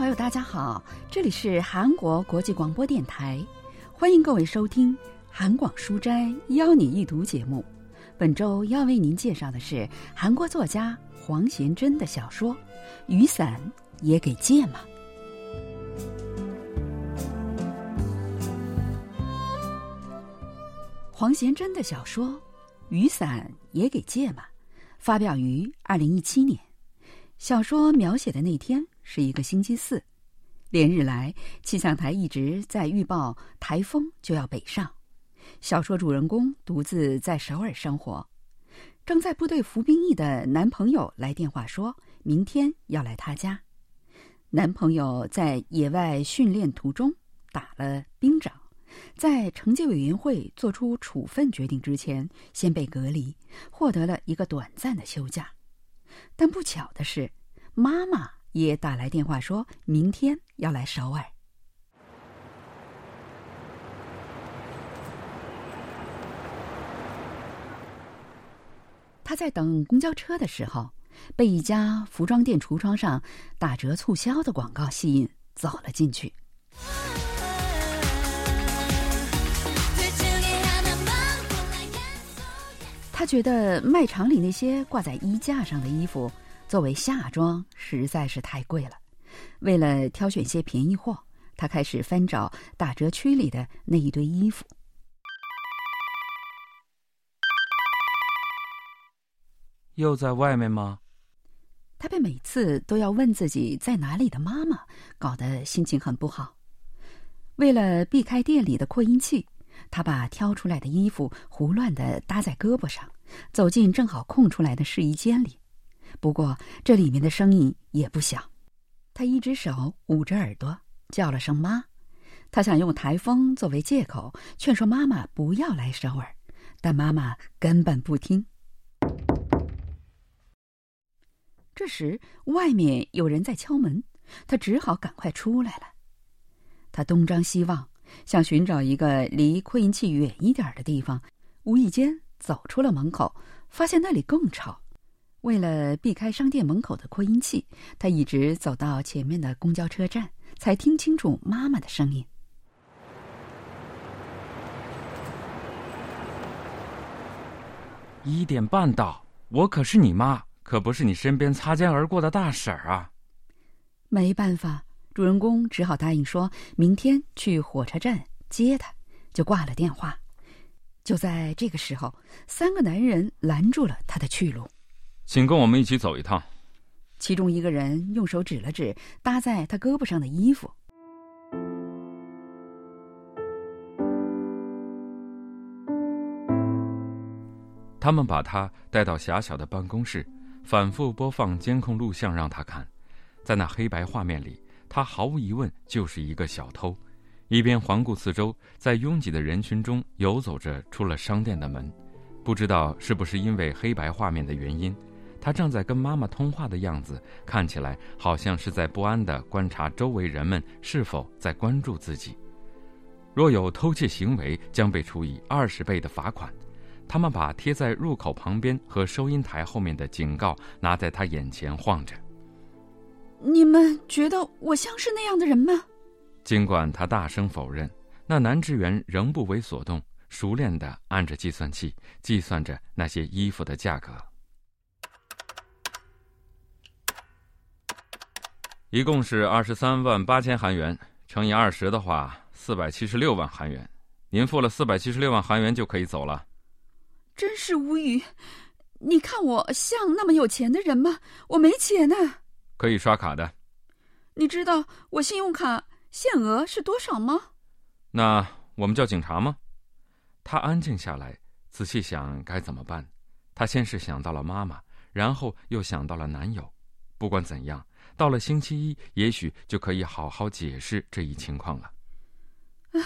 网友大家好，这里是韩国国际广播电台，欢迎各位收听韩广书斋邀你一读节目。本周要为您介绍的是韩国作家黄贤珍的小说《雨伞也给借吗》。黄贤珍的小说《雨伞也给借吗》发表于二零一七年。小说描写的那天是一个星期四，连日来气象台一直在预报台风就要北上。小说主人公独自在首尔生活，正在部队服兵役的男朋友来电话，说明天要来他家。男朋友在野外训练途中打了兵长，在惩戒委员会做出处分决定之前，先被隔离，获得了一个短暂的休假。但不巧的是，妈妈也打来电话，说明天要来首尔。他在等公交车的时候，被一家服装店橱窗上打折促销的广告吸引，走了进去。他觉得卖场里那些挂在衣架上的衣服，作为夏装实在是太贵了。为了挑选些便宜货，他开始翻找打折区里的那一堆衣服。又在外面吗？他被每次都要问自己在哪里的妈妈搞得心情很不好。为了避开店里的扩音器，他把挑出来的衣服胡乱的搭在胳膊上，走进正好空出来的试衣间里。不过这里面的声音也不小。他一只手捂着耳朵，叫了声“妈”。他想用台风作为借口劝说妈妈不要来首尔，但妈妈根本不听。这时，外面有人在敲门，他只好赶快出来了。他东张西望，想寻找一个离扩音器远一点的地方。无意间走出了门口，发现那里更吵。为了避开商店门口的扩音器，他一直走到前面的公交车站，才听清楚妈妈的声音。一点半到，我可是你妈。可不是你身边擦肩而过的大婶儿啊！没办法，主人公只好答应说明天去火车站接她，就挂了电话。就在这个时候，三个男人拦住了他的去路，请跟我们一起走一趟。其中一个人用手指了指搭在他胳膊上的衣服，他们把他带到狭小的办公室。反复播放监控录像让他看，在那黑白画面里，他毫无疑问就是一个小偷。一边环顾四周，在拥挤的人群中游走着，出了商店的门。不知道是不是因为黑白画面的原因，他正在跟妈妈通话的样子，看起来好像是在不安地观察周围人们是否在关注自己。若有偷窃行为，将被处以二十倍的罚款。他们把贴在入口旁边和收银台后面的警告拿在他眼前晃着。你们觉得我像是那样的人吗？尽管他大声否认，那男职员仍不为所动，熟练地按着计算器计算着那些衣服的价格。一共是二十三万八千韩元，乘以二十的话，四百七十六万韩元。您付了四百七十六万韩元就可以走了。真是无语！你看我像那么有钱的人吗？我没钱呢。可以刷卡的。你知道我信用卡限额是多少吗？那我们叫警察吗？他安静下来，仔细想该怎么办。他先是想到了妈妈，然后又想到了男友。不管怎样，到了星期一，也许就可以好好解释这一情况了。唉。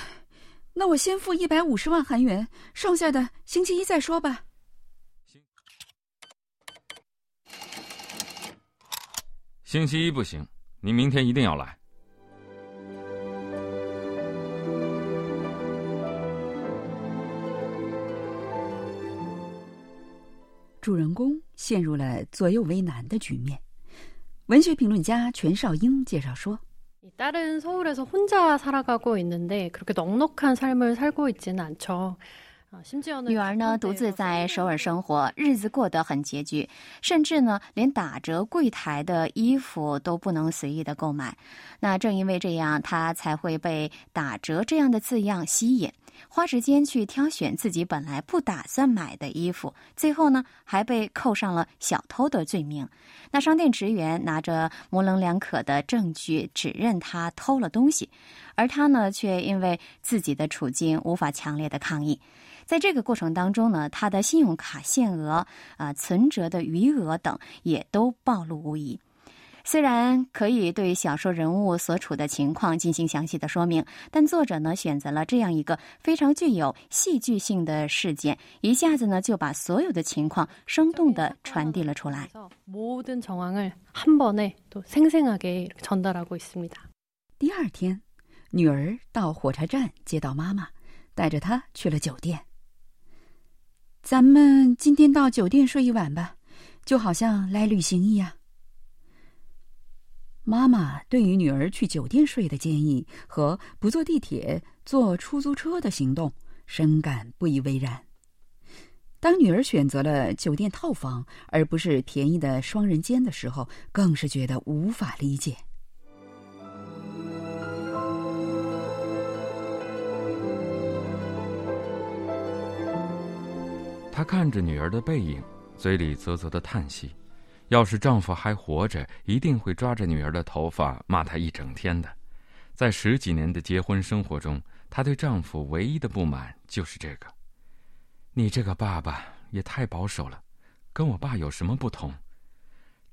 那我先付一百五十万韩元，剩下的星期一再说吧。星期一不行，你明天一定要来。主人公陷入了左右为难的局面。文学评论家全少英介绍说， 딸은서울에서혼자살아가고있는데그렇게넉넉한삶을살고있지는않죠女儿呢，独自在首尔生活，日子过得很拮据，甚至呢，连打折柜台的衣服都不能随意的购买。那正因为这样，她才会被“打折”这样的字样吸引， 花时间去挑选自己本来不打算买的衣服，最后呢，还被扣上了小偷的罪名。那商店职员拿着模棱两可的证据指认他偷了东西，而他呢，却因为自己的处境无法强烈的抗议。在这个过程当中呢，他的信用卡限额、啊存折的余额等也都暴露无遗。虽然可以对小说人物所处的情况进行详细的说明，但作者呢选择了这样一个非常具有戏剧性的事件，一下子呢就把所有的情况生动的传递了出来。第二天，女儿到火车站接到妈妈，带着她去了酒店。咱们今天到酒店睡一晚吧，就好像来旅行一样。妈妈对于女儿去酒店睡的建议和不坐地铁、坐出租车的行动，深感不以为然。当女儿选择了酒店套房而不是便宜的双人间的时候，更是觉得无法理解。她看着女儿的背影，嘴里啧啧的叹息。要是丈夫还活着，一定会抓着女儿的头发骂她一整天的。在十几年的结婚生活中，她对丈夫唯一的不满就是这个：“你这个爸爸也太保守了，跟我爸有什么不同？”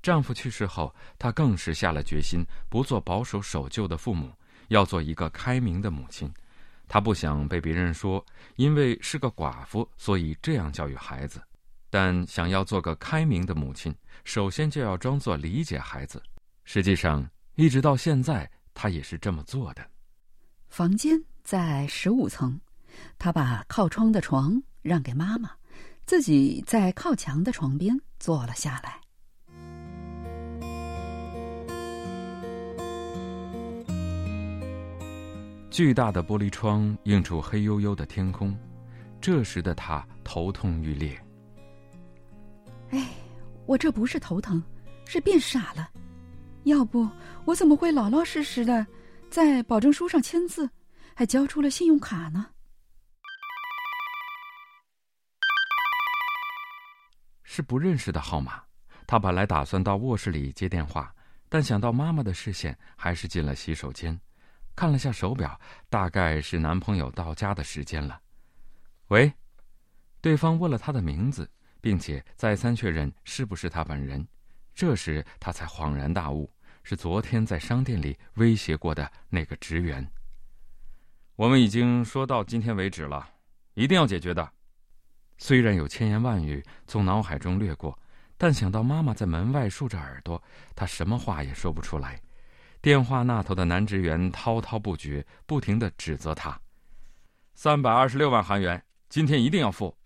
丈夫去世后，她更是下了决心，不做保守守旧的父母，要做一个开明的母亲。她不想被别人说，因为是个寡妇，所以这样教育孩子。但想要做个开明的母亲，首先就要装作理解孩子。实际上，一直到现在，她也是这么做的。房间在十五层，她把靠窗的床让给妈妈，自己在靠墙的床边坐了下来。巨大的玻璃窗映出黑黝黝的天空，这时的他头痛欲裂。哎，我这不是头疼，是变傻了。要不我怎么会老老实实的在保证书上签字，还交出了信用卡呢？是不认识的号码。他本来打算到卧室里接电话，但想到妈妈的视线，还是进了洗手间。看了下手表，大概是男朋友到家的时间了。喂，对方问了他的名字，并且再三确认是不是他本人。这时他才恍然大悟，是昨天在商店里威胁过的那个职员。我们已经说到今天为止了，一定要解决的。虽然有千言万语从脑海中掠过，但想到妈妈在门外竖着耳朵，他什么话也说不出来。电话那头的男职员滔滔不绝，不停的指责他：“三百二十六万韩元，今天一定要付。”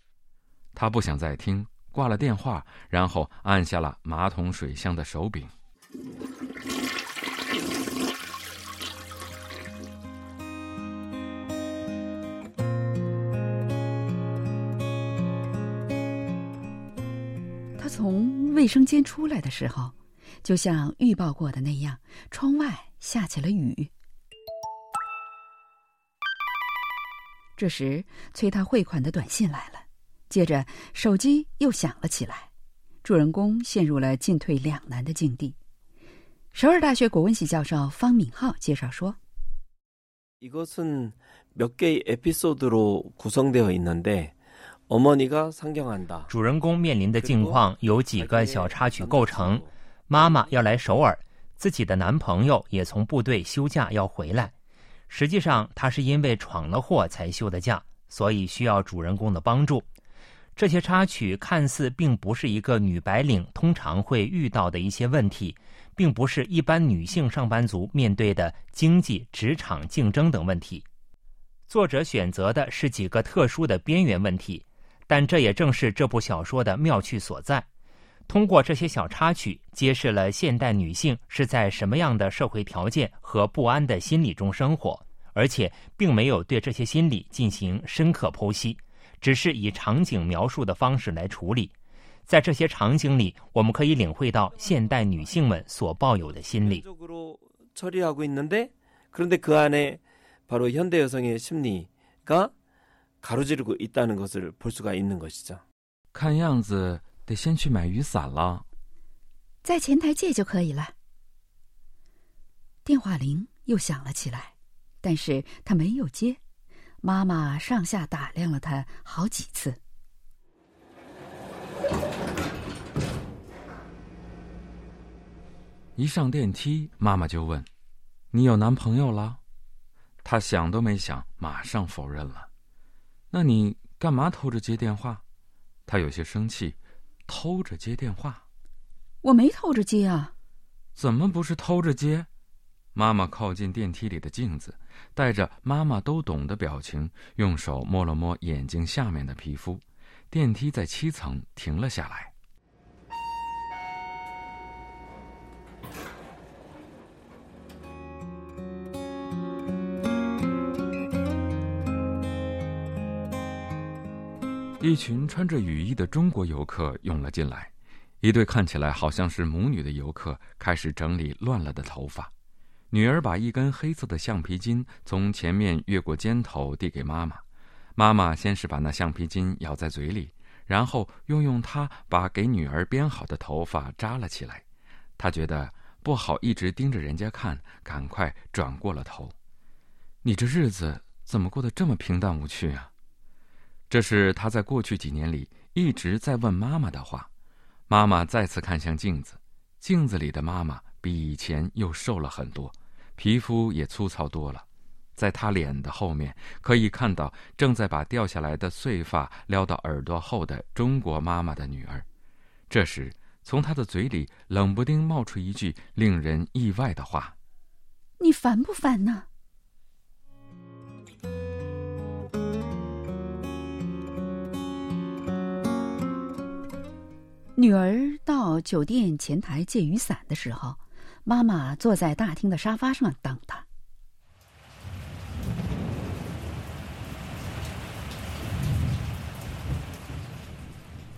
他不想再听，挂了电话，然后按下了马桶水箱的手柄。他从卫生间出来的时候。就像预报过的那样，窗外下起了雨。这时，催他汇款的短信来了，接着手机又响了起来主人公陷入了进退两难的境地。首尔大学国文系教授方敏浩介绍说主人公面临的境况由几个小插曲构成妈妈要来首尔自己的男朋友也从部队休假要回来。实际上他是因为闯了祸才休的假所以需要主人公的帮助。这些插曲看似并不是一个女白领通常会遇到的一些问题，并不是一般女性上班族面对的经济、职场竞争等问题。作者选择的是几个特殊的边缘问题，但这也正是这部小说的妙趣所在。通过这些小插曲，揭示了现代女性是在什么样的社会条件和不安的心理中生活，而且并没有对这些心理进行深刻剖析，只是以场景描述的方式来处理。在这些场景里我们可以领会到现代女性们所抱有的心理。看样子得先去买雨伞了。在前台借就可以了。电话铃又响了起来但是他没有接。妈妈上下打量了他好几次。一上电梯，妈妈就问：“你有男朋友了？”他想都没想，马上否认了。那你干嘛偷着接电话？他有些生气。偷着接电话，我没偷着接啊！怎么不是偷着接？妈妈靠近电梯里的镜子，带着妈妈都懂的表情，用手摸了摸眼睛下面的皮肤。电梯在七层停了下来。一群穿着雨衣的中国游客涌了进来，一对看起来好像是母女的游客开始整理乱了的头发。女儿把一根黑色的橡皮筋从前面越过肩头递给妈妈，妈妈先是把那橡皮筋咬在嘴里，然后又用它把给女儿编好的头发扎了起来。她觉得不好一直盯着人家看，赶快转过了头。你这日子怎么过得这么平淡无趣啊？这是他在过去几年里一直在问妈妈的话。妈妈再次看向镜子，镜子里的妈妈比以前又瘦了很多，皮肤也粗糙多了。在她脸的后面，可以看到正在把掉下来的碎发撩到耳朵后的中国妈妈的女儿。这时，从她的嘴里冷不丁冒出一句令人意外的话：“你烦不烦呢？”女儿到酒店前台借雨伞的时候，妈妈坐在大厅的沙发上等他。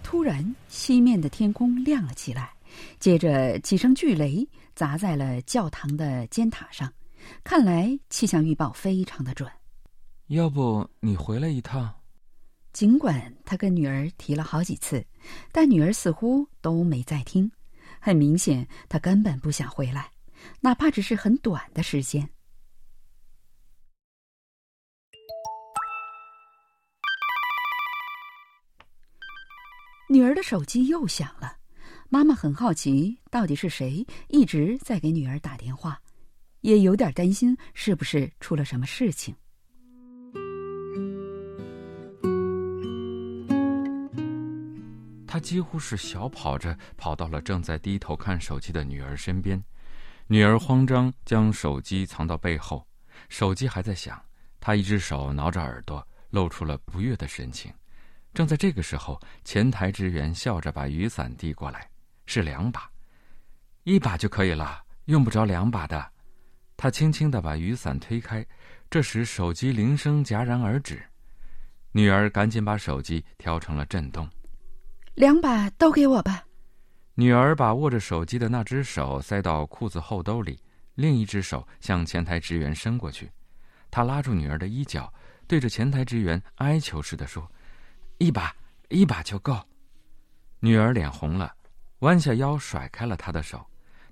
突然，西面的天空亮了起来，接着几声巨雷砸在了教堂的尖塔上，看来气象预报非常的准。要不你回来一趟？尽管他跟女儿提了好几次，但女儿似乎都没在听。很明显，他根本不想回来，哪怕只是很短的时间。女儿的手机又响了，妈妈很好奇，到底是谁一直在给女儿打电话，也有点担心是不是出了什么事情。他几乎是小跑着跑到了正在低头看手机的女儿身边，女儿慌张将手机藏到背后，手机还在响，她一只手挠着耳朵，露出了不悦的神情。正在这个时候，前台职员笑着把雨伞递过来，是两把，一把就可以了，用不着两把的。他轻轻的把雨伞推开，这时手机铃声戛然而止，女儿赶紧把手机调成了震动。两把都给我吧。女儿把握着手机的那只手塞到裤子后兜里，另一只手向前台职员伸过去。她拉住女儿的衣角，对着前台职员哀求似的说：“一把，一把就够。”女儿脸红了，弯下腰甩开了他的手。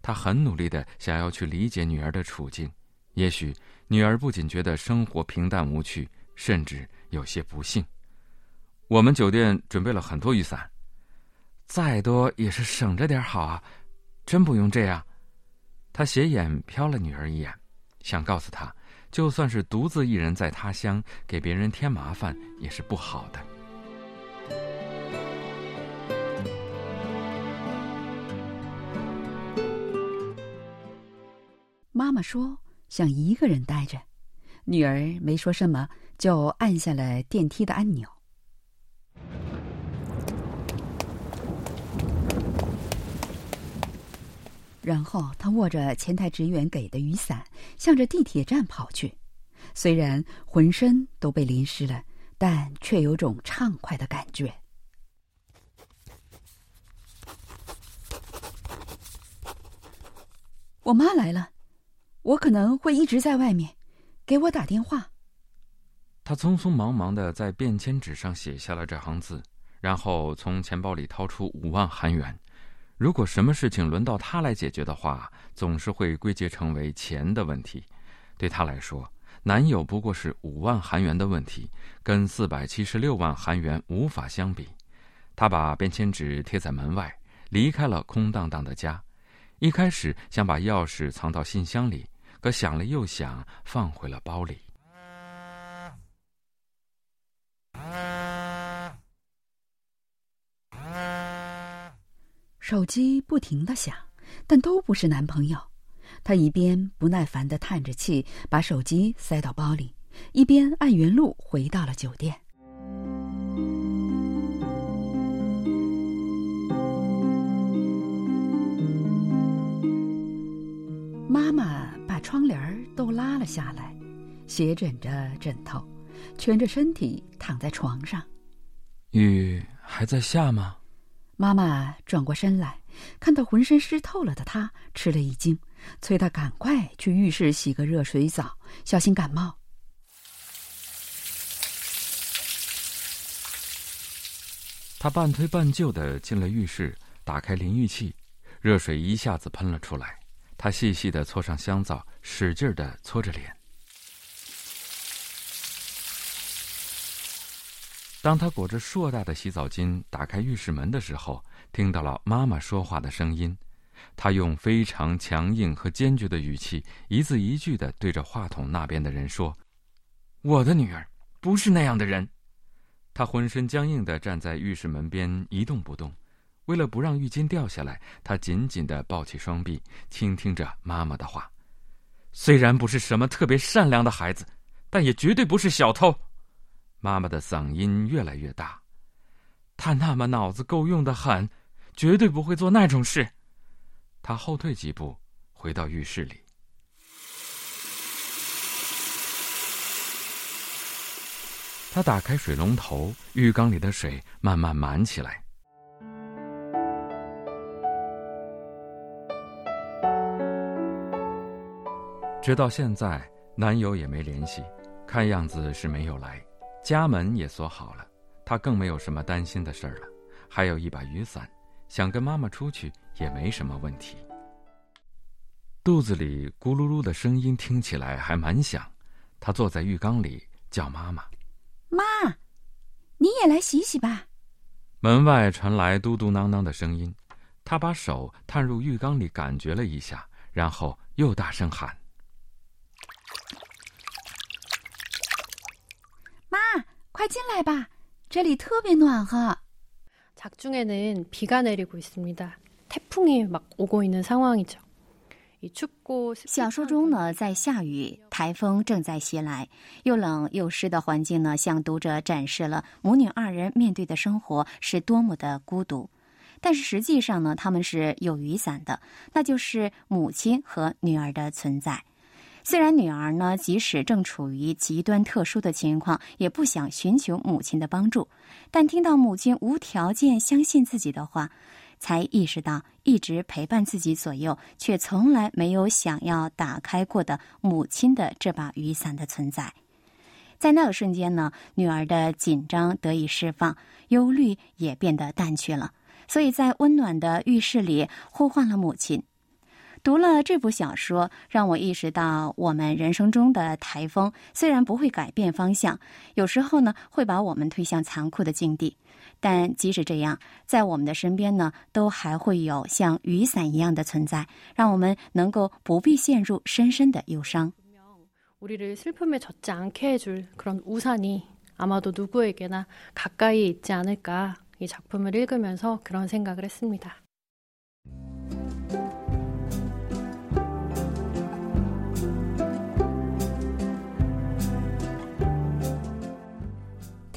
他很努力的想要去理解女儿的处境。也许女儿不仅觉得生活平淡无趣，甚至有些不幸。我们酒店准备了很多雨伞。再多也是省着点好啊，真不用这样。他斜眼瞟了女儿一眼，想告诉她，就算是独自一人在他乡，给别人添麻烦也是不好的。妈妈说想一个人待着，女儿没说什么，就按下了电梯的按钮。然后他握着前台职员给的雨伞，向着地铁站跑去。虽然浑身都被淋湿了，但却有种畅快的感觉。我妈来了，我可能会一直在外面，给我打电话。他匆匆忙忙的在便签纸上写下了这行字，然后从钱包里掏出五万韩元。如果什么事情轮到他来解决的话，总是会归结成为钱的问题。对他来说，男友不过是五万韩元的问题，跟四百七十六万韩元无法相比。他把便签纸贴在门外，离开了空荡荡的家。一开始想把钥匙藏到信箱里，可想了又想，放回了包里。手机不停的响，但都不是男朋友。他一边不耐烦的叹着气，把手机塞到包里，一边按原路回到了酒店。妈妈把窗帘都拉了下来，斜枕着枕头，蜷着身体躺在床上。雨还在下吗？妈妈转过身来，看到浑身湿透了的他，吃了一惊，催他赶快去浴室洗个热水澡，小心感冒。他半推半就的进了浴室，打开淋浴器，热水一下子喷了出来。他细细的搓上香皂，使劲的搓着脸。当他裹着硕大的洗澡巾打开浴室门的时候，听到了妈妈说话的声音。他用非常强硬和坚决的语气，一字一句的对着话筒那边的人说：“我的女儿不是那样的人。”他浑身僵硬的站在浴室门边一动不动。为了不让浴巾掉下来，他紧紧的抱起双臂，倾听着妈妈的话。虽然不是什么特别善良的孩子，但也绝对不是小偷。妈妈的嗓音越来越大，他那么脑子够用的很，绝对不会做那种事。他后退几步，回到浴室里。他打开水龙头，浴缸里的水慢慢满起来。直到现在，男友也没联系，看样子是没有来。家门也锁好了，他更没有什么担心的事儿了。还有一把雨伞，想跟妈妈出去也没什么问题。肚子里咕噜噜的声音听起来还蛮响，他坐在浴缸里叫妈妈：“妈，你也来洗洗吧。”门外传来嘟嘟囔囔的声音，他把手探入浴缸里感觉了一下，然后又大声喊。快进来吧，这里特别暖和。작중에는비가내리고있습니다태풍이막오고있는상황이죠小说中呢，在下雨，台风正在袭来，又冷又湿的环境呢，向读者展示了母女二人面对的生活是多么的孤独。但是实际上呢，他们是有雨伞的，那就是母亲和女儿的存在。 虽然女儿呢，即使正处于极端特殊的情况，也不想寻求母亲的帮助，但听到母亲无条件相信自己的话，才意识到一直陪伴自己左右，却从来没有想要打开过的母亲的这把雨伞的存在。在那个瞬间呢，女儿的紧张得以释放，忧虑也变得淡去了，所以在温暖的浴室里呼唤了母亲。读了这部小说，让我意识到，我们人生中的台风虽然不会改变方向，有时候呢会把我们推向残酷的境地，但即使这样，在我们的身边呢，都还会有像雨伞一样的存在，让我们能够不必陷入深深的忧伤。우리를슬픔에젖지않게해줄그런우산이아마도누구에게나가까이있지않을까이작품을읽으면서그런생각을했습니다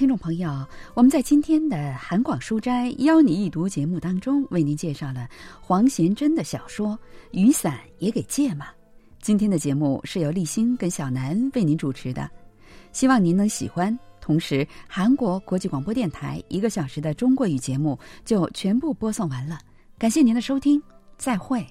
听众朋友，我们在今天的韩广书斋邀你一读节目当中，为您介绍了黄贤珍的小说《雨伞也给借嘛》。今天的节目是由立新跟小南为您主持的，希望您能喜欢。同时，韩国国际广播电台一个小时的中国语节目就全部播送完了，感谢您的收听，再会。